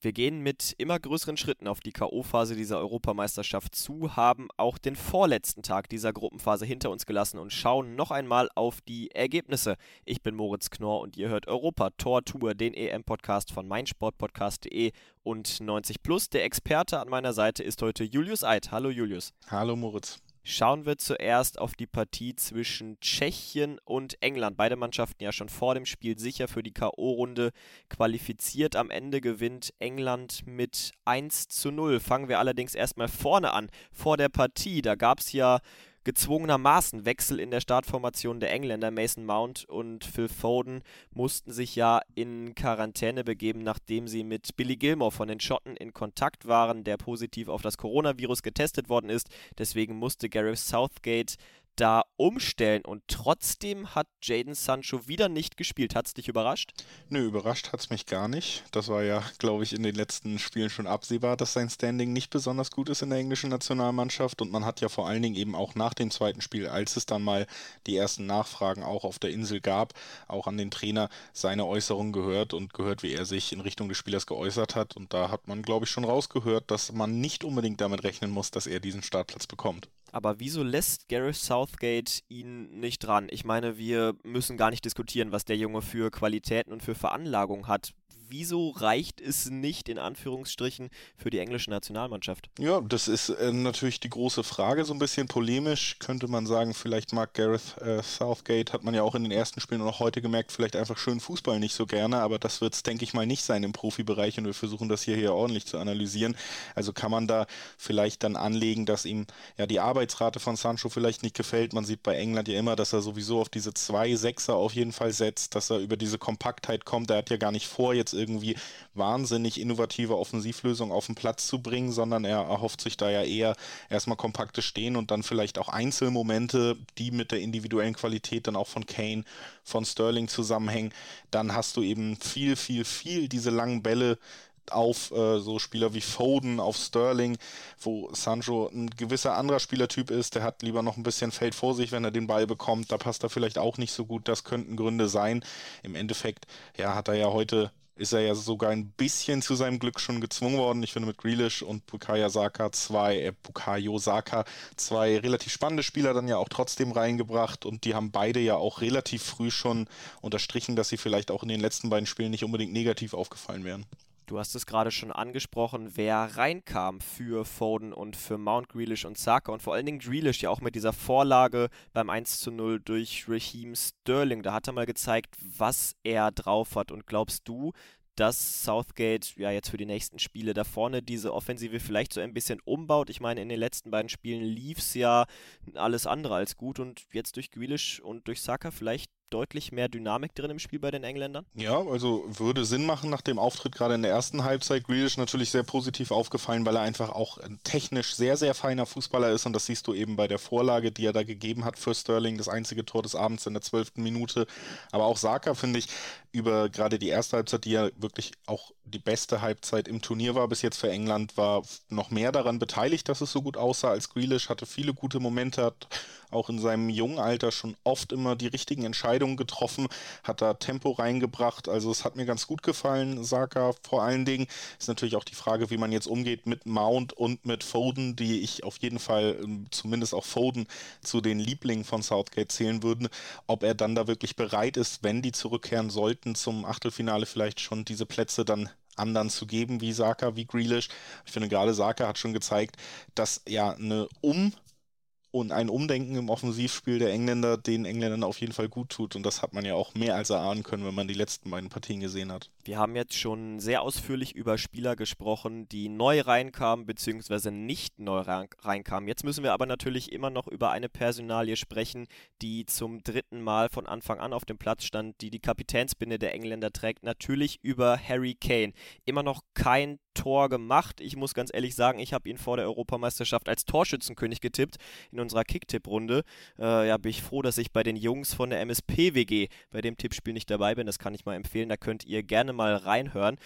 Wir gehen mit immer größeren Schritten auf die K.O.-Phase dieser Europameisterschaft zu, haben auch den vorletzten Tag dieser Gruppenphase hinter uns gelassen und schauen noch einmal auf die Ergebnisse. Ich bin Moritz Knorr und ihr hört Europa Tor Tour, den EM-Podcast von meinsportpodcast.de und 90 Plus. Der Experte an meiner Seite ist heute Julius Eid. Hallo Julius. Hallo Moritz. Schauen wir zuerst auf die Partie zwischen Tschechien und England. Beide Mannschaften ja schon vor dem Spiel sicher für die K.O.-Runde qualifiziert. Am Ende gewinnt England mit 1 zu 0. Fangen wir allerdings erstmal vorne an. Vor der Partie, da gab es ja gezwungenermaßen Wechsel in der Startformation der Engländer. Mason Mount und Phil Foden mussten sich ja in Quarantäne begeben, nachdem sie mit Billy Gilmore von den Schotten in Kontakt waren, der positiv auf das Coronavirus getestet worden ist. Deswegen musste Gareth Southgate da umstellen und trotzdem hat Jaden Sancho wieder nicht gespielt. Hat es dich überrascht? Nö, überrascht hat es mich gar nicht. Das war ja, glaube ich, in den letzten Spielen schon absehbar, dass sein Standing nicht besonders gut ist in der englischen Nationalmannschaft und man hat ja vor allen Dingen eben auch nach dem zweiten Spiel, als es dann mal die ersten Nachfragen auch auf der Insel gab, auch an den Trainer seine Äußerungen gehört und gehört, wie er sich in Richtung des Spielers geäußert hat und da hat man, glaube ich, schon rausgehört, dass man nicht unbedingt damit rechnen muss, dass er diesen Startplatz bekommt. Aber wieso lässt Gareth Southgate ihn nicht dran? Ich meine, wir müssen gar nicht diskutieren, was der Junge für Qualitäten und für Veranlagung hat wieso reicht es nicht in Anführungsstrichen für die englische Nationalmannschaft? Ja, das ist äh, natürlich die große Frage, so ein bisschen polemisch könnte man sagen, vielleicht mag Gareth äh, Southgate, hat man ja auch in den ersten Spielen und auch heute gemerkt, vielleicht einfach schön Fußball nicht so gerne, aber das wird es, denke ich mal, nicht sein im Profibereich und wir versuchen das hier, hier ordentlich zu analysieren. Also kann man da vielleicht dann anlegen, dass ihm ja die Arbeitsrate von Sancho vielleicht nicht gefällt. Man sieht bei England ja immer, dass er sowieso auf diese zwei Sechser auf jeden Fall setzt, dass er über diese Kompaktheit kommt. Er hat ja gar nicht vor, jetzt irgendwie wahnsinnig innovative Offensivlösungen auf den Platz zu bringen, sondern er erhofft sich da ja eher erstmal kompakte Stehen und dann vielleicht auch Einzelmomente, die mit der individuellen Qualität dann auch von Kane, von Sterling zusammenhängen. Dann hast du eben viel, viel, viel diese langen Bälle, auf äh, so Spieler wie Foden, auf Sterling, wo Sancho ein gewisser anderer Spielertyp ist, der hat lieber noch ein bisschen Feld vor sich, wenn er den Ball bekommt, da passt er vielleicht auch nicht so gut, das könnten Gründe sein. Im Endeffekt, ja, hat er ja heute ist er ja sogar ein bisschen zu seinem Glück schon gezwungen worden. Ich finde mit Grealish und Bukayo Saka zwei, äh, Bukayo Saka zwei relativ spannende Spieler dann ja auch trotzdem reingebracht und die haben beide ja auch relativ früh schon unterstrichen, dass sie vielleicht auch in den letzten beiden Spielen nicht unbedingt negativ aufgefallen wären. Du hast es gerade schon angesprochen, wer reinkam für Foden und für Mount Grealish und Saka und vor allen Dingen Grealish ja auch mit dieser Vorlage beim 1 zu 0 durch Raheem Sterling. Da hat er mal gezeigt, was er drauf hat. Und glaubst du, dass Southgate ja jetzt für die nächsten Spiele da vorne diese Offensive vielleicht so ein bisschen umbaut. Ich meine, in den letzten beiden Spielen lief es ja alles andere als gut und jetzt durch Grealish und durch Saka vielleicht deutlich mehr Dynamik drin im Spiel bei den Engländern? Ja, also würde Sinn machen nach dem Auftritt gerade in der ersten Halbzeit. Grealish natürlich sehr positiv aufgefallen, weil er einfach auch technisch sehr, sehr feiner Fußballer ist und das siehst du eben bei der Vorlage, die er da gegeben hat für Sterling, das einzige Tor des Abends in der zwölften Minute. Aber auch Saka, finde ich, über gerade die erste Halbzeit, die ja wirklich auch die beste Halbzeit im Turnier war bis jetzt für England, war noch mehr daran beteiligt, dass es so gut aussah als Grealish, hatte viele gute Momente, hat auch in seinem jungen Alter schon oft immer die richtigen Entscheidungen getroffen, hat da Tempo reingebracht. Also es hat mir ganz gut gefallen, Saka vor allen Dingen. Ist natürlich auch die Frage, wie man jetzt umgeht mit Mount und mit Foden, die ich auf jeden Fall, ähm, zumindest auch Foden, zu den Lieblingen von Southgate zählen würden. Ob er dann da wirklich bereit ist, wenn die zurückkehren sollten zum Achtelfinale vielleicht schon diese Plätze dann anderen zu geben, wie Saka, wie Grealish. Ich finde gerade Saka hat schon gezeigt, dass ja eine Um- und ein Umdenken im Offensivspiel der Engländer den Engländern auf jeden Fall gut tut. Und das hat man ja auch mehr als erahnen können, wenn man die letzten beiden Partien gesehen hat. Wir haben jetzt schon sehr ausführlich über Spieler gesprochen, die neu reinkamen bzw. nicht neu reinkamen. Jetzt müssen wir aber natürlich immer noch über eine Personalie sprechen, die zum dritten Mal von Anfang an auf dem Platz stand, die die Kapitänsbinde der Engländer trägt. Natürlich über Harry Kane. Immer noch kein Tor gemacht. Ich muss ganz ehrlich sagen, ich habe ihn vor der Europameisterschaft als Torschützenkönig getippt. In unserer Kicktipp-Runde. Äh, ja, bin ich froh, dass ich bei den Jungs von der MSP-WG bei dem Tippspiel nicht dabei bin. Das kann ich mal empfehlen. Da könnt ihr gerne mal reinhören.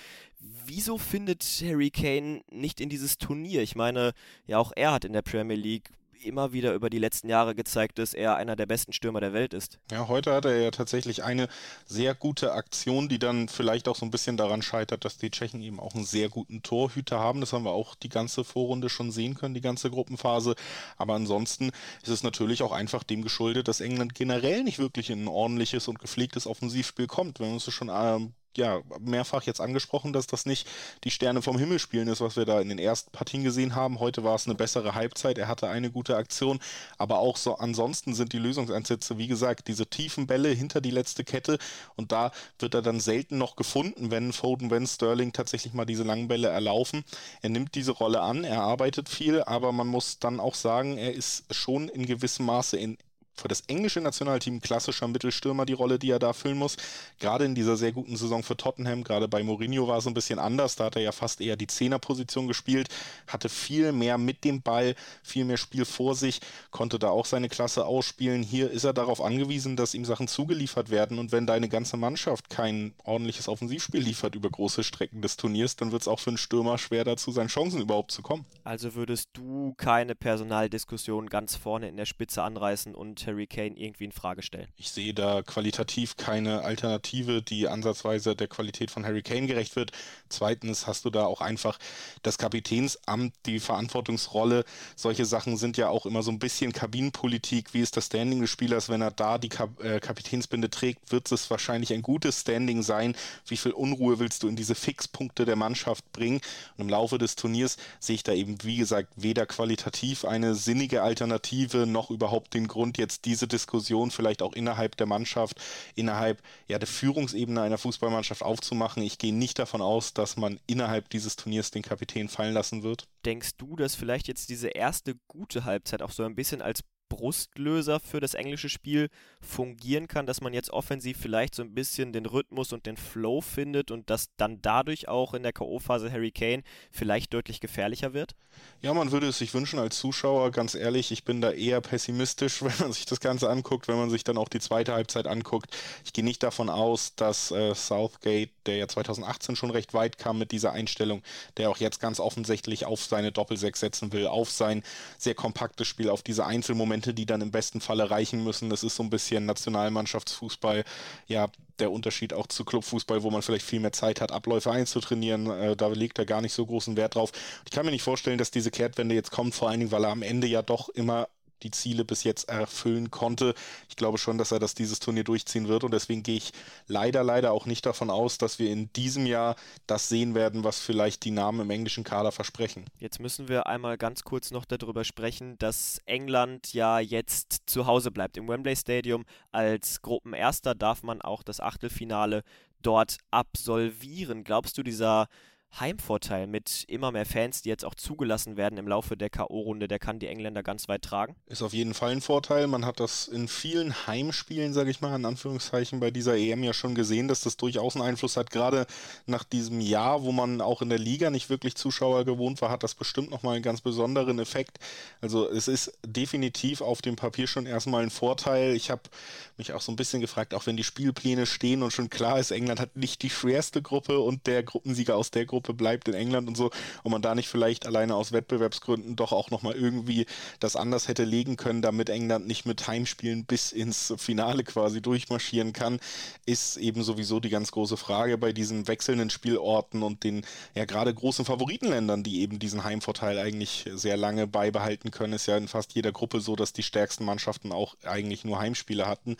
Wieso findet Harry Kane nicht in dieses Turnier? Ich meine, ja, auch er hat in der Premier League immer wieder über die letzten Jahre gezeigt, dass er einer der besten Stürmer der Welt ist. Ja, heute hat er ja tatsächlich eine sehr gute Aktion, die dann vielleicht auch so ein bisschen daran scheitert, dass die Tschechen eben auch einen sehr guten Torhüter haben. Das haben wir auch die ganze Vorrunde schon sehen können, die ganze Gruppenphase. Aber ansonsten ist es natürlich auch einfach dem geschuldet, dass England generell nicht wirklich in ein ordentliches und gepflegtes Offensivspiel kommt. Wenn wir uns schon ähm, ja, mehrfach jetzt angesprochen, dass das nicht die Sterne vom Himmel spielen ist, was wir da in den ersten Partien gesehen haben. Heute war es eine bessere Halbzeit, er hatte eine gute Aktion, aber auch so ansonsten sind die Lösungseinsätze, wie gesagt, diese tiefen Bälle hinter die letzte Kette und da wird er dann selten noch gefunden, wenn Foden, wenn Sterling tatsächlich mal diese langen Bälle erlaufen. Er nimmt diese Rolle an, er arbeitet viel, aber man muss dann auch sagen, er ist schon in gewissem Maße in für das englische Nationalteam klassischer Mittelstürmer die Rolle, die er da füllen muss. Gerade in dieser sehr guten Saison für Tottenham, gerade bei Mourinho war es ein bisschen anders. Da hat er ja fast eher die Zehnerposition gespielt, hatte viel mehr mit dem Ball, viel mehr Spiel vor sich, konnte da auch seine Klasse ausspielen. Hier ist er darauf angewiesen, dass ihm Sachen zugeliefert werden. Und wenn deine ganze Mannschaft kein ordentliches Offensivspiel liefert über große Strecken des Turniers, dann wird es auch für einen Stürmer schwer dazu, seinen Chancen überhaupt zu kommen. Also würdest du keine Personaldiskussion ganz vorne in der Spitze anreißen und Harry Kane irgendwie in Frage stellen. Ich sehe da qualitativ keine Alternative, die ansatzweise der Qualität von Harry Kane gerecht wird. Zweitens hast du da auch einfach das Kapitänsamt, die Verantwortungsrolle. Solche Sachen sind ja auch immer so ein bisschen Kabinenpolitik. Wie ist das Standing des Spielers? Wenn er da die Kap äh, Kapitänsbinde trägt, wird es wahrscheinlich ein gutes Standing sein. Wie viel Unruhe willst du in diese Fixpunkte der Mannschaft bringen? Und im Laufe des Turniers sehe ich da eben, wie gesagt, weder qualitativ eine sinnige Alternative noch überhaupt den Grund, jetzt jetzt diese Diskussion vielleicht auch innerhalb der Mannschaft, innerhalb ja, der Führungsebene einer Fußballmannschaft aufzumachen. Ich gehe nicht davon aus, dass man innerhalb dieses Turniers den Kapitän fallen lassen wird. Denkst du, dass vielleicht jetzt diese erste gute Halbzeit auch so ein bisschen als Brustlöser für das englische Spiel fungieren kann, dass man jetzt offensiv vielleicht so ein bisschen den Rhythmus und den Flow findet und dass dann dadurch auch in der K.O.-Phase Harry Kane vielleicht deutlich gefährlicher wird? Ja, man würde es sich wünschen als Zuschauer, ganz ehrlich, ich bin da eher pessimistisch, wenn man sich das Ganze anguckt, wenn man sich dann auch die zweite Halbzeit anguckt. Ich gehe nicht davon aus, dass äh, Southgate, der ja 2018 schon recht weit kam mit dieser Einstellung, der auch jetzt ganz offensichtlich auf seine Doppelsechs setzen will, auf sein sehr kompaktes Spiel, auf diese Einzelmomente Momente, die dann im besten Falle reichen müssen. Das ist so ein bisschen Nationalmannschaftsfußball. Ja, der Unterschied auch zu Clubfußball, wo man vielleicht viel mehr Zeit hat, Abläufe einzutrainieren. Äh, da legt er gar nicht so großen Wert drauf. Ich kann mir nicht vorstellen, dass diese Kehrtwende jetzt kommt, vor allen Dingen, weil er am Ende ja doch immer die Ziele bis jetzt erfüllen konnte. Ich glaube schon, dass er das dieses Turnier durchziehen wird und deswegen gehe ich leider, leider auch nicht davon aus, dass wir in diesem Jahr das sehen werden, was vielleicht die Namen im englischen Kader versprechen. Jetzt müssen wir einmal ganz kurz noch darüber sprechen, dass England ja jetzt zu Hause bleibt im Wembley Stadium. Als Gruppenerster darf man auch das Achtelfinale dort absolvieren. Glaubst du, dieser Heimvorteil mit immer mehr Fans, die jetzt auch zugelassen werden im Laufe der K.O.-Runde, der kann die Engländer ganz weit tragen. Ist auf jeden Fall ein Vorteil. Man hat das in vielen Heimspielen, sage ich mal, in Anführungszeichen bei dieser EM ja schon gesehen, dass das durchaus einen Einfluss hat. Gerade nach diesem Jahr, wo man auch in der Liga nicht wirklich Zuschauer gewohnt war, hat das bestimmt nochmal einen ganz besonderen Effekt. Also es ist definitiv auf dem Papier schon erstmal ein Vorteil. Ich habe mich auch so ein bisschen gefragt, auch wenn die Spielpläne stehen und schon klar ist, England hat nicht die schwerste Gruppe und der Gruppensieger aus der Gruppe Gruppe bleibt in England und so, und man da nicht vielleicht alleine aus Wettbewerbsgründen doch auch nochmal irgendwie das anders hätte legen können, damit England nicht mit Heimspielen bis ins Finale quasi durchmarschieren kann, ist eben sowieso die ganz große Frage bei diesen wechselnden Spielorten und den ja gerade großen Favoritenländern, die eben diesen Heimvorteil eigentlich sehr lange beibehalten können, ist ja in fast jeder Gruppe so, dass die stärksten Mannschaften auch eigentlich nur Heimspiele hatten.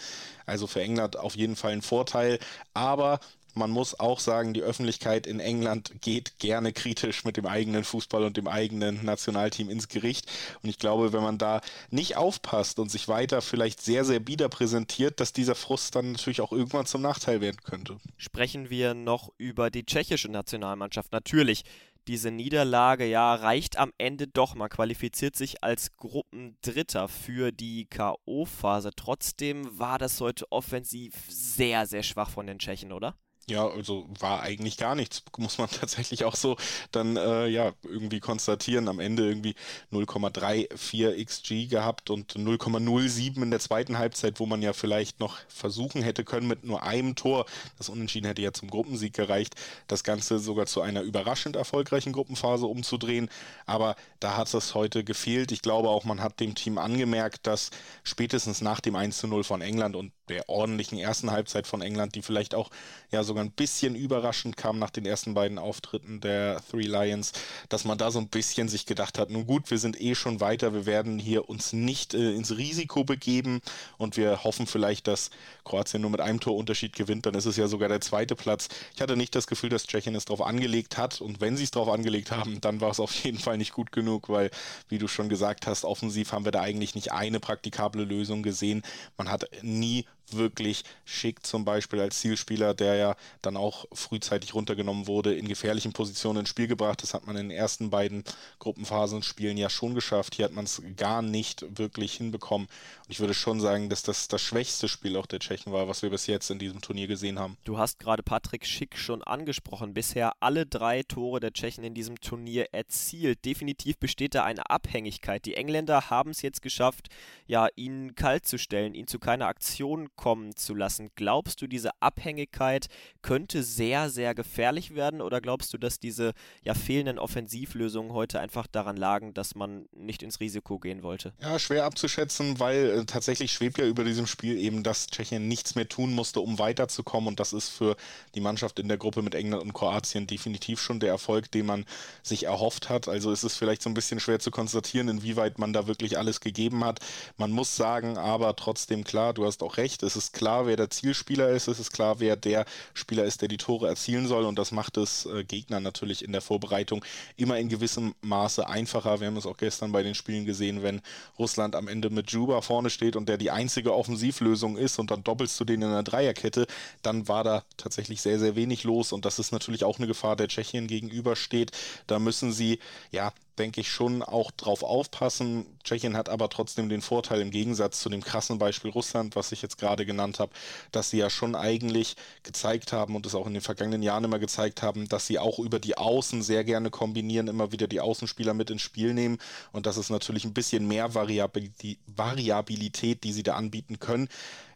Also für England auf jeden Fall ein Vorteil, aber man muss auch sagen, die Öffentlichkeit in England geht gerne kritisch mit dem eigenen Fußball und dem eigenen Nationalteam ins Gericht. Und ich glaube, wenn man da nicht aufpasst und sich weiter vielleicht sehr, sehr bieder präsentiert, dass dieser Frust dann natürlich auch irgendwann zum Nachteil werden könnte. Sprechen wir noch über die tschechische Nationalmannschaft. Natürlich, diese Niederlage ja reicht am Ende doch. Man qualifiziert sich als Gruppendritter für die K.O.-Phase. Trotzdem war das heute offensiv sehr, sehr schwach von den Tschechen, oder? Ja, also war eigentlich gar nichts, muss man tatsächlich auch so dann äh, ja irgendwie konstatieren. Am Ende irgendwie 0,34 XG gehabt und 0,07 in der zweiten Halbzeit, wo man ja vielleicht noch versuchen hätte können mit nur einem Tor. Das Unentschieden hätte ja zum Gruppensieg gereicht, das Ganze sogar zu einer überraschend erfolgreichen Gruppenphase umzudrehen. Aber da hat es heute gefehlt. Ich glaube auch, man hat dem Team angemerkt, dass spätestens nach dem 1 zu 0 von England und der ordentlichen ersten Halbzeit von England, die vielleicht auch ja sogar ein bisschen überraschend kam nach den ersten beiden Auftritten der Three Lions, dass man da so ein bisschen sich gedacht hat, nun gut, wir sind eh schon weiter, wir werden hier uns nicht äh, ins Risiko begeben und wir hoffen vielleicht, dass Kroatien nur mit einem Torunterschied gewinnt, dann ist es ja sogar der zweite Platz. Ich hatte nicht das Gefühl, dass Tschechien es darauf angelegt hat und wenn sie es darauf angelegt haben, dann war es auf jeden Fall nicht gut genug, weil, wie du schon gesagt hast, offensiv haben wir da eigentlich nicht eine praktikable Lösung gesehen. Man hat nie wirklich schick zum Beispiel als Zielspieler, der ja dann auch frühzeitig runtergenommen wurde, in gefährlichen Positionen ins Spiel gebracht. Das hat man in den ersten beiden Gruppenphasenspielen ja schon geschafft. Hier hat man es gar nicht wirklich hinbekommen. Und ich würde schon sagen, dass das das schwächste Spiel auch der Tschechen war, was wir bis jetzt in diesem Turnier gesehen haben. Du hast gerade Patrick Schick schon angesprochen. Bisher alle drei Tore der Tschechen in diesem Turnier erzielt. Definitiv besteht da eine Abhängigkeit. Die Engländer haben es jetzt geschafft, ja, ihn kalt zu stellen, ihn zu keiner Aktion kommen zu lassen. Glaubst du, diese Abhängigkeit könnte sehr, sehr gefährlich werden oder glaubst du, dass diese ja fehlenden Offensivlösungen heute einfach daran lagen, dass man nicht ins Risiko gehen wollte? Ja, schwer abzuschätzen, weil äh, tatsächlich schwebt ja über diesem Spiel eben, dass Tschechien nichts mehr tun musste, um weiterzukommen und das ist für die Mannschaft in der Gruppe mit England und Kroatien definitiv schon der Erfolg, den man sich erhofft hat. Also ist es vielleicht so ein bisschen schwer zu konstatieren, inwieweit man da wirklich alles gegeben hat. Man muss sagen, aber trotzdem klar, du hast auch recht, es ist klar, wer der Zielspieler ist, es ist klar, wer der Spieler ist, der die Tore erzielen soll und das macht es äh, Gegner natürlich in der Vorbereitung immer in gewissem Maße einfacher. Wir haben es auch gestern bei den Spielen gesehen, wenn Russland am Ende mit Juba vorne steht und der die einzige Offensivlösung ist und dann doppelst du den in einer Dreierkette, dann war da tatsächlich sehr, sehr wenig los und das ist natürlich auch eine Gefahr, der Tschechien gegenübersteht. Da müssen sie ja denke ich, schon auch drauf aufpassen. Tschechien hat aber trotzdem den Vorteil im Gegensatz zu dem krassen Beispiel Russland, was ich jetzt gerade genannt habe, dass sie ja schon eigentlich gezeigt haben und es auch in den vergangenen Jahren immer gezeigt haben, dass sie auch über die Außen sehr gerne kombinieren, immer wieder die Außenspieler mit ins Spiel nehmen und das ist natürlich ein bisschen mehr Variabilität, die sie da anbieten können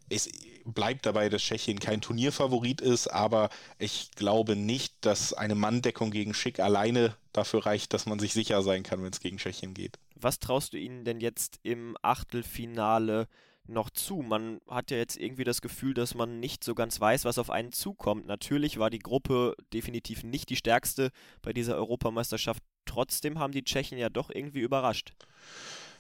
es bleibt dabei, dass Tschechien kein Turnierfavorit ist, aber ich glaube nicht, dass eine Manndeckung gegen Schick alleine dafür reicht, dass man sich sicher sein kann, wenn es gegen Tschechien geht. Was traust du ihnen denn jetzt im Achtelfinale noch zu? Man hat ja jetzt irgendwie das Gefühl, dass man nicht so ganz weiß, was auf einen zukommt. Natürlich war die Gruppe definitiv nicht die stärkste bei dieser Europameisterschaft. Trotzdem haben die Tschechen ja doch irgendwie überrascht.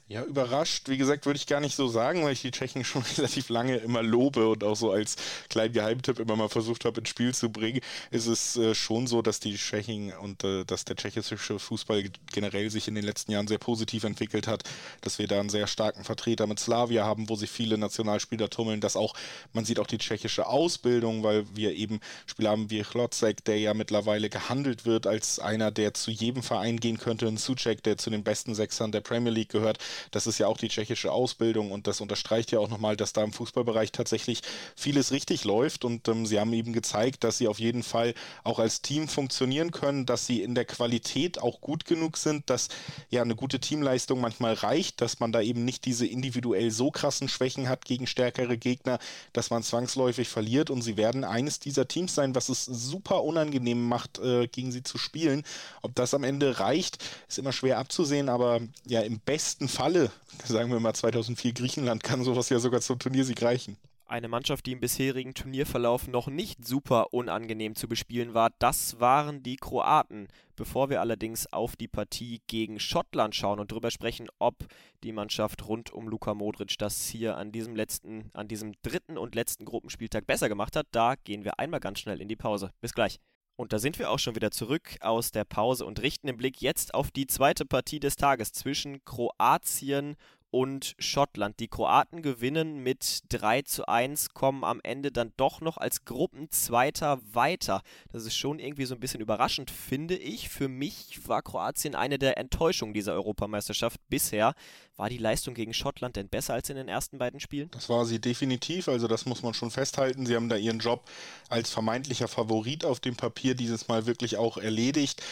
Ja, überrascht, wie gesagt, würde ich gar nicht so sagen, weil ich die Tschechen schon relativ lange immer lobe und auch so als kleinen Geheimtipp immer mal versucht habe, ins Spiel zu bringen. Ist es äh, schon so, dass die Tschechen und äh, dass der tschechische Fußball generell sich in den letzten Jahren sehr positiv entwickelt hat, dass wir da einen sehr starken Vertreter mit Slavia haben, wo sich viele Nationalspieler tummeln, dass auch, man sieht auch die tschechische Ausbildung, weil wir eben Spieler haben wie Chlocek, der ja mittlerweile gehandelt wird als einer, der zu jedem Verein gehen könnte, ein Suchek, der zu den besten Sechsern der Premier League gehört das ist ja auch die tschechische Ausbildung und das unterstreicht ja auch nochmal, dass da im Fußballbereich tatsächlich vieles richtig läuft. Und ähm, sie haben eben gezeigt, dass sie auf jeden Fall auch als Team funktionieren können, dass sie in der Qualität auch gut genug sind, dass ja eine gute Teamleistung manchmal reicht, dass man da eben nicht diese individuell so krassen Schwächen hat gegen stärkere Gegner, dass man zwangsläufig verliert. Und sie werden eines dieser Teams sein, was es super unangenehm macht, äh, gegen sie zu spielen. Ob das am Ende reicht, ist immer schwer abzusehen, aber ja, im besten Fall Falle, sagen wir mal 2004 Griechenland, kann sowas ja sogar zum Turniersieg reichen. Eine Mannschaft, die im bisherigen Turnierverlauf noch nicht super unangenehm zu bespielen war, das waren die Kroaten. Bevor wir allerdings auf die Partie gegen Schottland schauen und darüber sprechen, ob die Mannschaft rund um Luka Modric das hier an diesem letzten, an diesem dritten und letzten Gruppenspieltag besser gemacht hat, da gehen wir einmal ganz schnell in die Pause. Bis gleich. Und da sind wir auch schon wieder zurück aus der Pause und richten den Blick jetzt auf die zweite Partie des Tages zwischen Kroatien und Schottland. Die Kroaten gewinnen mit 3 zu 1, kommen am Ende dann doch noch als Gruppenzweiter weiter. Das ist schon irgendwie so ein bisschen überraschend, finde ich. Für mich war Kroatien eine der Enttäuschungen dieser Europameisterschaft bisher. War die Leistung gegen Schottland denn besser als in den ersten beiden Spielen? Das war sie definitiv, also das muss man schon festhalten. Sie haben da ihren Job als vermeintlicher Favorit auf dem Papier dieses Mal wirklich auch erledigt.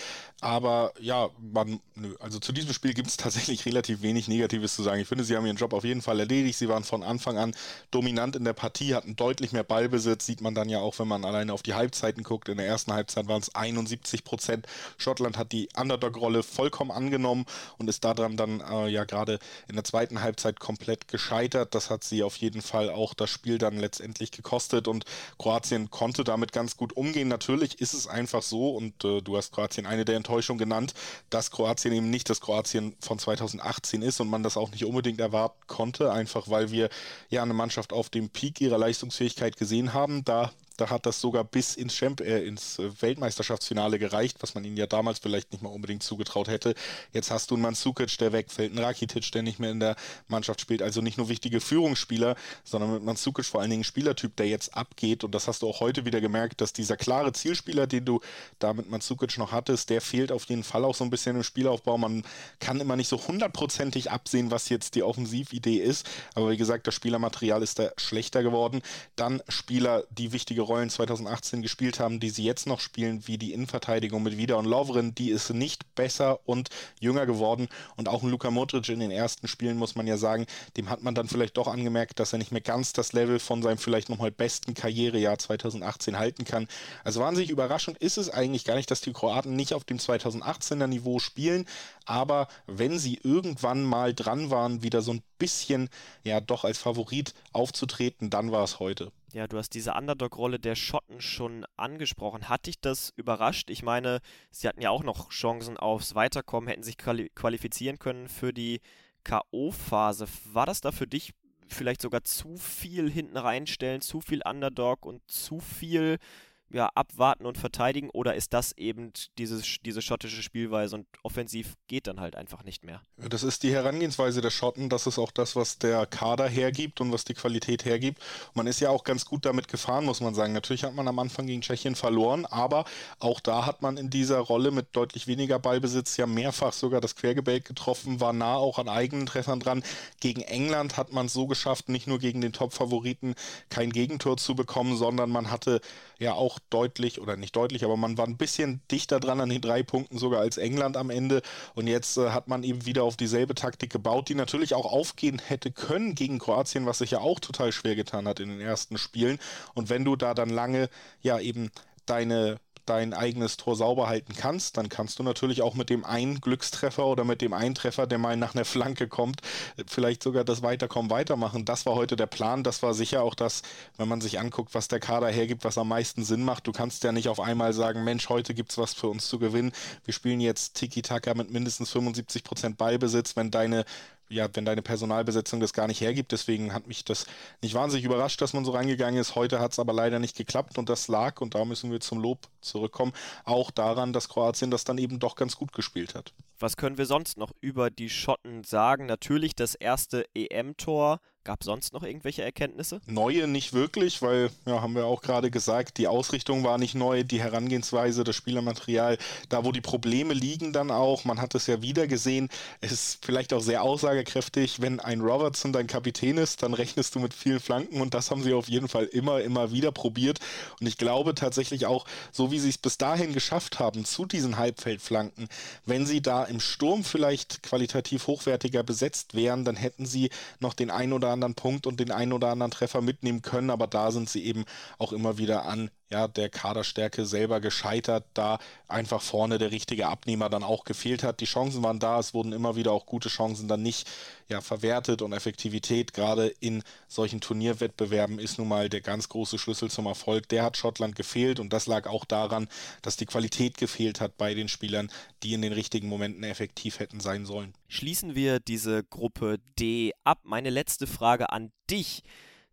Aber ja, man, nö, also zu diesem Spiel gibt es tatsächlich relativ wenig Negatives zu sagen. Ich finde, sie haben ihren Job auf jeden Fall erledigt. Sie waren von Anfang an dominant in der Partie, hatten deutlich mehr Ballbesitz. Sieht man dann ja auch, wenn man alleine auf die Halbzeiten guckt. In der ersten Halbzeit waren es 71 Prozent. Schottland hat die Underdog-Rolle vollkommen angenommen und ist daran dann äh, ja gerade in der zweiten Halbzeit komplett gescheitert. Das hat sie auf jeden Fall auch das Spiel dann letztendlich gekostet und Kroatien konnte damit ganz gut umgehen. Natürlich ist es einfach so und äh, du hast Kroatien eine der Enttäuschungen genannt, dass Kroatien eben nicht das Kroatien von 2018 ist und man das auch nicht unbedingt erwarten konnte, einfach weil wir ja eine Mannschaft auf dem Peak ihrer Leistungsfähigkeit gesehen haben. Da da hat das sogar bis ins, Champ äh, ins äh, Weltmeisterschaftsfinale gereicht, was man ihnen ja damals vielleicht nicht mal unbedingt zugetraut hätte. Jetzt hast du einen Mansukic, der wegfällt, einen Rakitic, der nicht mehr in der Mannschaft spielt. Also nicht nur wichtige Führungsspieler, sondern mit Mansukic vor allen Dingen ein Spielertyp, der jetzt abgeht. Und das hast du auch heute wieder gemerkt, dass dieser klare Zielspieler, den du da mit Mansukic noch hattest, der fehlt auf jeden Fall auch so ein bisschen im Spielaufbau. Man kann immer nicht so hundertprozentig absehen, was jetzt die Offensividee ist. Aber wie gesagt, das Spielermaterial ist da schlechter geworden. Dann Spieler, die wichtige Rollen 2018 gespielt haben, die sie jetzt noch spielen, wie die Innenverteidigung mit Vida und Lovren, die ist nicht besser und jünger geworden. Und auch ein Luka Modric in den ersten Spielen, muss man ja sagen, dem hat man dann vielleicht doch angemerkt, dass er nicht mehr ganz das Level von seinem vielleicht nochmal besten Karrierejahr 2018 halten kann. Also wahnsinnig überraschend ist es eigentlich gar nicht, dass die Kroaten nicht auf dem 2018er Niveau spielen, aber wenn sie irgendwann mal dran waren, wieder so ein bisschen, ja, doch als Favorit aufzutreten, dann war es heute. Ja, du hast diese Underdog-Rolle der Schotten schon angesprochen. Hat dich das überrascht? Ich meine, sie hatten ja auch noch Chancen aufs Weiterkommen, hätten sich qualifizieren können für die K.O.-Phase. War das da für dich vielleicht sogar zu viel hinten reinstellen, zu viel Underdog und zu viel ja, abwarten und verteidigen oder ist das eben dieses, diese schottische Spielweise und offensiv geht dann halt einfach nicht mehr? Das ist die Herangehensweise der Schotten, das ist auch das, was der Kader hergibt und was die Qualität hergibt. Man ist ja auch ganz gut damit gefahren, muss man sagen. Natürlich hat man am Anfang gegen Tschechien verloren, aber auch da hat man in dieser Rolle mit deutlich weniger Ballbesitz ja mehrfach sogar das Quergebälk getroffen, war nah auch an eigenen Treffern dran. Gegen England hat man es so geschafft, nicht nur gegen den Top-Favoriten kein Gegentor zu bekommen, sondern man hatte ja auch deutlich, oder nicht deutlich, aber man war ein bisschen dichter dran an den drei Punkten sogar als England am Ende. Und jetzt äh, hat man eben wieder auf dieselbe Taktik gebaut, die natürlich auch aufgehen hätte können gegen Kroatien, was sich ja auch total schwer getan hat in den ersten Spielen. Und wenn du da dann lange ja eben deine dein eigenes Tor sauber halten kannst, dann kannst du natürlich auch mit dem einen Glückstreffer oder mit dem einen Treffer, der mal nach einer Flanke kommt, vielleicht sogar das Weiterkommen weitermachen. Das war heute der Plan. Das war sicher auch das, wenn man sich anguckt, was der Kader hergibt, was am meisten Sinn macht. Du kannst ja nicht auf einmal sagen, Mensch, heute gibt es was für uns zu gewinnen. Wir spielen jetzt Tiki-Taka mit mindestens 75 Prozent Ballbesitz, wenn deine ja, wenn deine Personalbesetzung das gar nicht hergibt. Deswegen hat mich das nicht wahnsinnig überrascht, dass man so reingegangen ist. Heute hat es aber leider nicht geklappt und das lag, und da müssen wir zum Lob zurückkommen, auch daran, dass Kroatien das dann eben doch ganz gut gespielt hat. Was können wir sonst noch über die Schotten sagen? Natürlich das erste EM-Tor Gab es sonst noch irgendwelche Erkenntnisse? Neue nicht wirklich, weil, ja, haben wir auch gerade gesagt, die Ausrichtung war nicht neu, die Herangehensweise, das Spielermaterial, da wo die Probleme liegen dann auch, man hat es ja wieder gesehen, es ist vielleicht auch sehr aussagekräftig, wenn ein Robertson dein Kapitän ist, dann rechnest du mit vielen Flanken und das haben sie auf jeden Fall immer, immer wieder probiert und ich glaube tatsächlich auch, so wie sie es bis dahin geschafft haben, zu diesen Halbfeldflanken, wenn sie da im Sturm vielleicht qualitativ hochwertiger besetzt wären, dann hätten sie noch den ein oder anderen Punkt und den einen oder anderen Treffer mitnehmen können, aber da sind sie eben auch immer wieder an ja, der Kaderstärke selber gescheitert, da einfach vorne der richtige Abnehmer dann auch gefehlt hat. Die Chancen waren da, es wurden immer wieder auch gute Chancen dann nicht ja, verwertet und Effektivität gerade in solchen Turnierwettbewerben ist nun mal der ganz große Schlüssel zum Erfolg. Der hat Schottland gefehlt und das lag auch daran, dass die Qualität gefehlt hat bei den Spielern, die in den richtigen Momenten effektiv hätten sein sollen. Schließen wir diese Gruppe D ab. Meine letzte Frage an dich.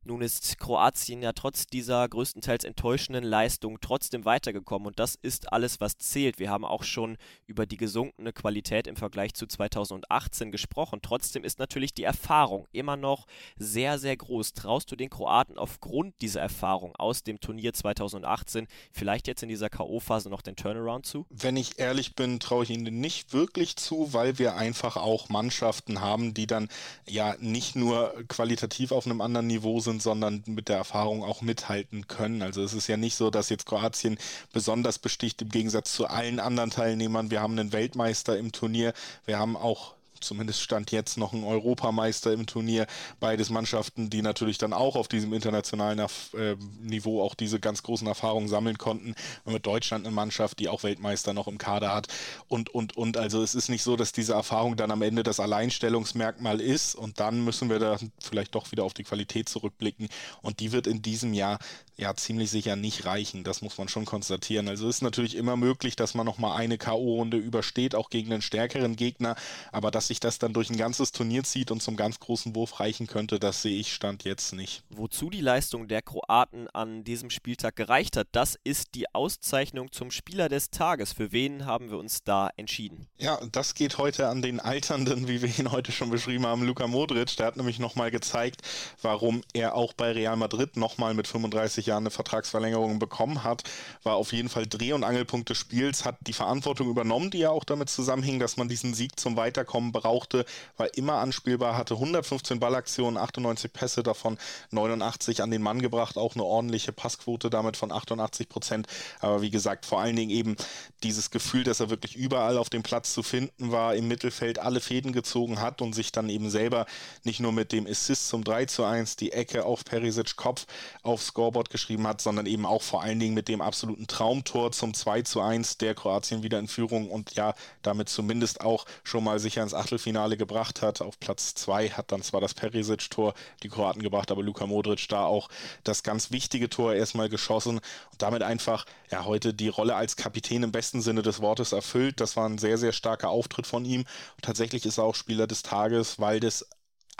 Nun ist Kroatien ja trotz dieser größtenteils enttäuschenden Leistung trotzdem weitergekommen und das ist alles, was zählt. Wir haben auch schon über die gesunkene Qualität im Vergleich zu 2018 gesprochen. Trotzdem ist natürlich die Erfahrung immer noch sehr, sehr groß. Traust du den Kroaten aufgrund dieser Erfahrung aus dem Turnier 2018 vielleicht jetzt in dieser K.O.-Phase noch den Turnaround zu? Wenn ich ehrlich bin, traue ich ihnen nicht wirklich zu, weil wir einfach auch Mannschaften haben, die dann ja nicht nur qualitativ auf einem anderen Niveau sind, sind, sondern mit der Erfahrung auch mithalten können. Also es ist ja nicht so, dass jetzt Kroatien besonders besticht im Gegensatz zu allen anderen Teilnehmern. Wir haben einen Weltmeister im Turnier. Wir haben auch zumindest stand jetzt noch ein Europameister im Turnier. Beides Mannschaften, die natürlich dann auch auf diesem internationalen äh, Niveau auch diese ganz großen Erfahrungen sammeln konnten. Und mit Deutschland eine Mannschaft, die auch Weltmeister noch im Kader hat. Und, und, und. Also es ist nicht so, dass diese Erfahrung dann am Ende das Alleinstellungsmerkmal ist. Und dann müssen wir da vielleicht doch wieder auf die Qualität zurückblicken. Und die wird in diesem Jahr ja ziemlich sicher nicht reichen. Das muss man schon konstatieren. Also es ist natürlich immer möglich, dass man nochmal eine K.O.-Runde übersteht, auch gegen einen stärkeren Gegner. Aber dass sich das dann durch ein ganzes Turnier zieht und zum ganz großen Wurf reichen könnte, das sehe ich Stand jetzt nicht. Wozu die Leistung der Kroaten an diesem Spieltag gereicht hat, das ist die Auszeichnung zum Spieler des Tages. Für wen haben wir uns da entschieden? Ja, das geht heute an den Alternden, wie wir ihn heute schon beschrieben haben, Luka Modric. Der hat nämlich nochmal gezeigt, warum er auch bei Real Madrid nochmal mit 35 Jahren eine Vertragsverlängerung bekommen hat. War auf jeden Fall Dreh- und Angelpunkt des Spiels, hat die Verantwortung übernommen, die ja auch damit zusammenhing, dass man diesen Sieg zum Weiterkommen brauchte, war immer anspielbar, hatte 115 Ballaktionen, 98 Pässe, davon 89 an den Mann gebracht, auch eine ordentliche Passquote damit von 88 Prozent. Aber wie gesagt, vor allen Dingen eben dieses Gefühl, dass er wirklich überall auf dem Platz zu finden war, im Mittelfeld alle Fäden gezogen hat und sich dann eben selber nicht nur mit dem Assist zum 3 zu 1, die Ecke auf Perisic Kopf aufs Scoreboard geschrieben hat, sondern eben auch vor allen Dingen mit dem absoluten Traumtor zum 2 zu 1 der Kroatien wieder in Führung und ja, damit zumindest auch schon mal sicher ins Achtel Achtelfinale gebracht hat. Auf Platz 2 hat dann zwar das Perisic-Tor die Kroaten gebracht, aber Luka Modric da auch das ganz wichtige Tor erstmal geschossen und damit einfach ja heute die Rolle als Kapitän im besten Sinne des Wortes erfüllt. Das war ein sehr, sehr starker Auftritt von ihm. Und tatsächlich ist er auch Spieler des Tages, weil das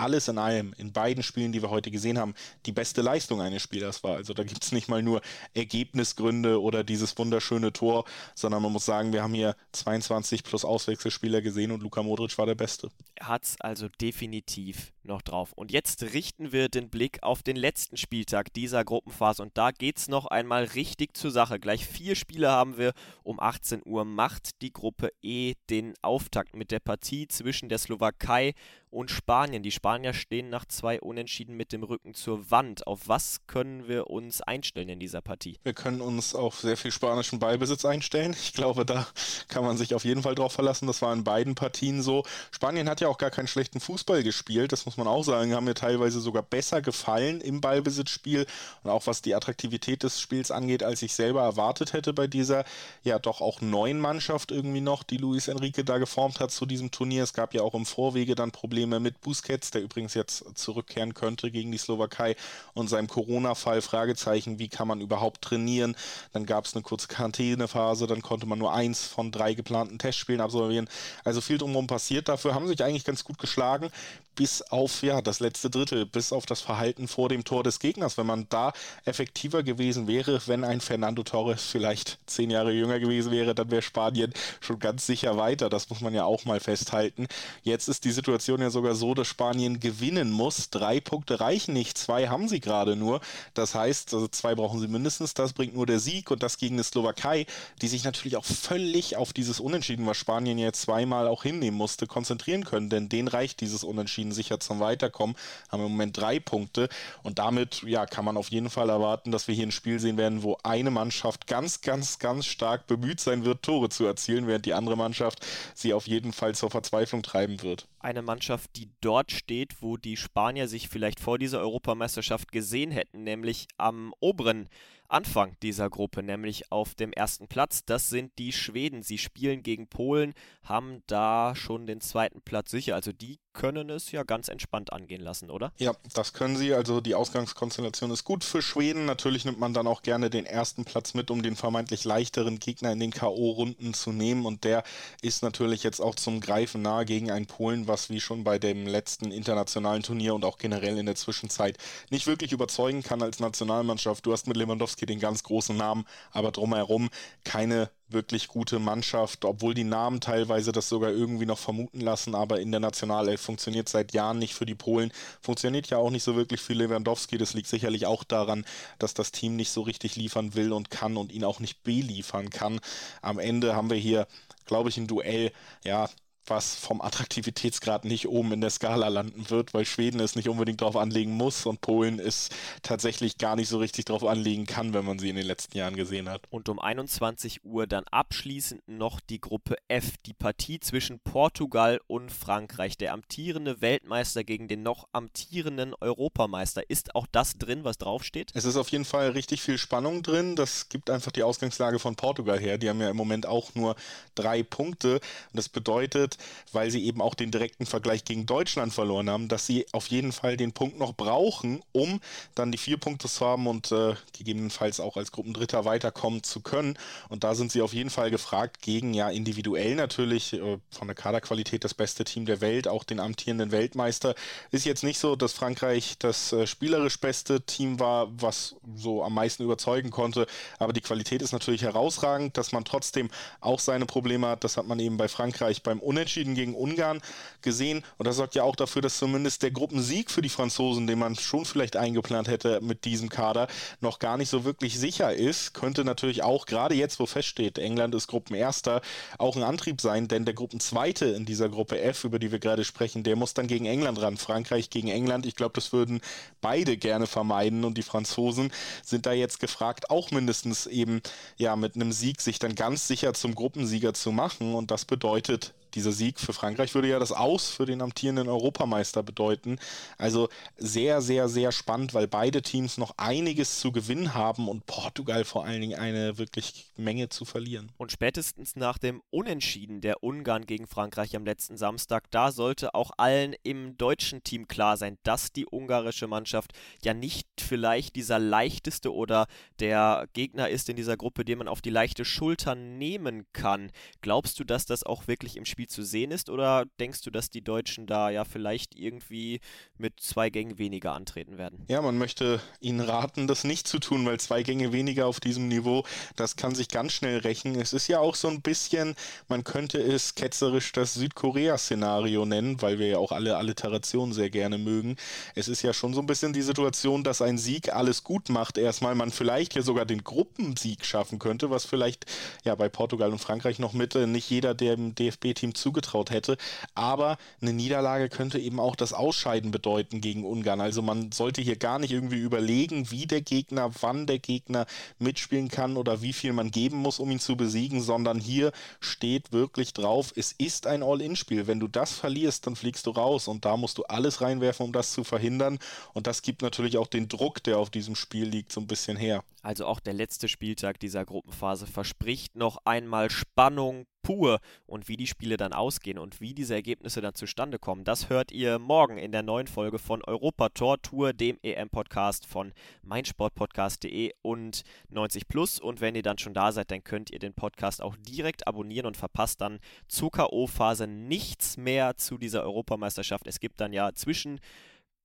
alles in allem in beiden Spielen, die wir heute gesehen haben, die beste Leistung eines Spielers war. Also da gibt es nicht mal nur Ergebnisgründe oder dieses wunderschöne Tor, sondern man muss sagen, wir haben hier 22 plus Auswechselspieler gesehen und Luka Modric war der Beste. Er hat es also definitiv noch drauf. Und jetzt richten wir den Blick auf den letzten Spieltag dieser Gruppenphase und da geht es noch einmal richtig zur Sache. Gleich vier Spiele haben wir. Um 18 Uhr macht die Gruppe E den Auftakt mit der Partie zwischen der Slowakei und Spanien. Die Spanier stehen nach zwei Unentschieden mit dem Rücken zur Wand. Auf was können wir uns einstellen in dieser Partie? Wir können uns auf sehr viel spanischen Ballbesitz einstellen. Ich glaube, da kann man sich auf jeden Fall drauf verlassen. Das war in beiden Partien so. Spanien hat ja auch gar keinen schlechten Fußball gespielt. Das muss man auch sagen. Haben mir teilweise sogar besser gefallen im Ballbesitzspiel und auch was die Attraktivität des Spiels angeht, als ich selber erwartet hätte bei dieser ja doch auch neuen Mannschaft irgendwie noch, die Luis Enrique da geformt hat zu diesem Turnier. Es gab ja auch im Vorwege dann Probleme mit Busquets, der übrigens jetzt zurückkehren könnte gegen die Slowakei und seinem Corona-Fall Fragezeichen, wie kann man überhaupt trainieren? Dann gab es eine kurze Quarantänephase, dann konnte man nur eins von drei geplanten Testspielen absolvieren. Also viel drumherum passiert. Dafür haben sich eigentlich ganz gut geschlagen bis auf ja das letzte Drittel, bis auf das Verhalten vor dem Tor des Gegners. Wenn man da effektiver gewesen wäre, wenn ein Fernando Torres vielleicht zehn Jahre jünger gewesen wäre, dann wäre Spanien schon ganz sicher weiter. Das muss man ja auch mal festhalten. Jetzt ist die Situation ja sogar so, dass Spanien gewinnen muss. Drei Punkte reichen nicht, zwei haben sie gerade nur. Das heißt, also zwei brauchen sie mindestens. Das bringt nur der Sieg und das gegen die Slowakei, die sich natürlich auch völlig auf dieses Unentschieden, was Spanien jetzt zweimal auch hinnehmen musste, konzentrieren können. Denn denen reicht dieses Unentschieden sicher zum Weiterkommen, haben im Moment drei Punkte und damit ja, kann man auf jeden Fall erwarten, dass wir hier ein Spiel sehen werden, wo eine Mannschaft ganz, ganz, ganz stark bemüht sein wird, Tore zu erzielen, während die andere Mannschaft sie auf jeden Fall zur Verzweiflung treiben wird. Eine Mannschaft, die dort steht, wo die Spanier sich vielleicht vor dieser Europameisterschaft gesehen hätten, nämlich am oberen Anfang dieser Gruppe, nämlich auf dem ersten Platz. Das sind die Schweden. Sie spielen gegen Polen, haben da schon den zweiten Platz sicher. Also die können es ja ganz entspannt angehen lassen, oder? Ja, das können sie. Also die Ausgangskonstellation ist gut für Schweden. Natürlich nimmt man dann auch gerne den ersten Platz mit, um den vermeintlich leichteren Gegner in den K.O.-Runden zu nehmen. Und der ist natürlich jetzt auch zum Greifen nahe gegen ein Polen, was wie schon bei dem letzten internationalen Turnier und auch generell in der Zwischenzeit nicht wirklich überzeugen kann als Nationalmannschaft. Du hast mit Lewandowski den ganz großen Namen, aber drumherum keine wirklich gute Mannschaft, obwohl die Namen teilweise das sogar irgendwie noch vermuten lassen, aber in der Nationalelf funktioniert seit Jahren nicht für die Polen, funktioniert ja auch nicht so wirklich für Lewandowski, das liegt sicherlich auch daran, dass das Team nicht so richtig liefern will und kann und ihn auch nicht beliefern kann. Am Ende haben wir hier glaube ich, ein Duell, ja, was vom Attraktivitätsgrad nicht oben in der Skala landen wird, weil Schweden es nicht unbedingt darauf anlegen muss und Polen es tatsächlich gar nicht so richtig darauf anlegen kann, wenn man sie in den letzten Jahren gesehen hat. Und um 21 Uhr dann abschließend noch die Gruppe F, die Partie zwischen Portugal und Frankreich. Der amtierende Weltmeister gegen den noch amtierenden Europameister. Ist auch das drin, was draufsteht? Es ist auf jeden Fall richtig viel Spannung drin. Das gibt einfach die Ausgangslage von Portugal her. Die haben ja im Moment auch nur drei Punkte. Und das bedeutet, wird, weil sie eben auch den direkten Vergleich gegen Deutschland verloren haben, dass sie auf jeden Fall den Punkt noch brauchen, um dann die vier Punkte zu haben und äh, gegebenenfalls auch als Gruppendritter weiterkommen zu können. Und da sind sie auf jeden Fall gefragt gegen ja individuell natürlich äh, von der Kaderqualität das beste Team der Welt, auch den amtierenden Weltmeister. Ist jetzt nicht so, dass Frankreich das äh, spielerisch beste Team war, was so am meisten überzeugen konnte, aber die Qualität ist natürlich herausragend, dass man trotzdem auch seine Probleme hat. Das hat man eben bei Frankreich beim Unentschieden Unentschieden gegen Ungarn gesehen. Und das sorgt ja auch dafür, dass zumindest der Gruppensieg für die Franzosen, den man schon vielleicht eingeplant hätte mit diesem Kader, noch gar nicht so wirklich sicher ist. Könnte natürlich auch, gerade jetzt, wo feststeht, England ist Gruppenerster, auch ein Antrieb sein, denn der Gruppenzweite in dieser Gruppe F, über die wir gerade sprechen, der muss dann gegen England ran. Frankreich gegen England. Ich glaube, das würden beide gerne vermeiden und die Franzosen sind da jetzt gefragt, auch mindestens eben ja mit einem Sieg sich dann ganz sicher zum Gruppensieger zu machen. Und das bedeutet dieser Sieg für Frankreich würde ja das Aus für den amtierenden Europameister bedeuten. Also sehr, sehr, sehr spannend, weil beide Teams noch einiges zu gewinnen haben und Portugal vor allen Dingen eine wirklich Menge zu verlieren. Und spätestens nach dem Unentschieden der Ungarn gegen Frankreich am letzten Samstag, da sollte auch allen im deutschen Team klar sein, dass die ungarische Mannschaft ja nicht vielleicht dieser leichteste oder der Gegner ist in dieser Gruppe, den man auf die leichte Schulter nehmen kann. Glaubst du, dass das auch wirklich im Spiel Spiel zu sehen ist? Oder denkst du, dass die Deutschen da ja vielleicht irgendwie mit zwei Gängen weniger antreten werden? Ja, man möchte ihnen raten, das nicht zu tun, weil zwei Gänge weniger auf diesem Niveau, das kann sich ganz schnell rächen. Es ist ja auch so ein bisschen, man könnte es ketzerisch das Südkorea-Szenario nennen, weil wir ja auch alle Alliterationen sehr gerne mögen. Es ist ja schon so ein bisschen die Situation, dass ein Sieg alles gut macht. Erstmal man vielleicht ja sogar den Gruppensieg schaffen könnte, was vielleicht ja bei Portugal und Frankreich noch mit äh, nicht jeder dem DFB-Team ihm zugetraut hätte. Aber eine Niederlage könnte eben auch das Ausscheiden bedeuten gegen Ungarn. Also man sollte hier gar nicht irgendwie überlegen, wie der Gegner, wann der Gegner mitspielen kann oder wie viel man geben muss, um ihn zu besiegen, sondern hier steht wirklich drauf, es ist ein All-In-Spiel. Wenn du das verlierst, dann fliegst du raus und da musst du alles reinwerfen, um das zu verhindern. Und das gibt natürlich auch den Druck, der auf diesem Spiel liegt, so ein bisschen her. Also auch der letzte Spieltag dieser Gruppenphase verspricht noch einmal Spannung pur. Und wie die Spiele dann ausgehen und wie diese Ergebnisse dann zustande kommen, das hört ihr morgen in der neuen Folge von Europa Tor Tour, dem EM-Podcast von meinsportpodcast.de und 90 Plus. Und wenn ihr dann schon da seid, dann könnt ihr den Podcast auch direkt abonnieren und verpasst dann zur K.O.-Phase nichts mehr zu dieser Europameisterschaft. Es gibt dann ja zwischen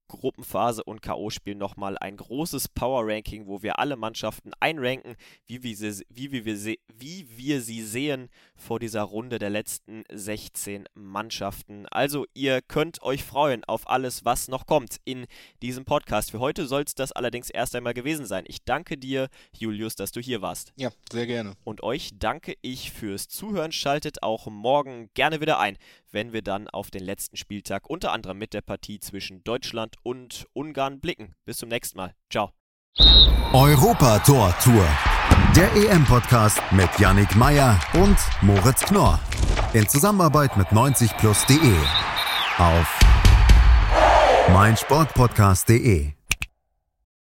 Gruppenphase und K.O.-Spiel nochmal ein großes Power-Ranking, wo wir alle Mannschaften einranken, wie wir, sie, wie, wir, wie wir sie sehen vor dieser Runde der letzten 16 Mannschaften. Also ihr könnt euch freuen auf alles, was noch kommt in diesem Podcast. Für heute soll es das allerdings erst einmal gewesen sein. Ich danke dir, Julius, dass du hier warst. Ja, sehr gerne. Und euch danke ich fürs Zuhören. Schaltet auch morgen gerne wieder ein, wenn wir dann auf den letzten Spieltag unter anderem mit der Partie zwischen Deutschland und Ungarn blicken. Bis zum nächsten Mal. Ciao. Europa Tor Tour. Der EM-Podcast mit Yannick Meyer und Moritz Knorr. In Zusammenarbeit mit 90plus.de. Auf meinsportpodcast.de.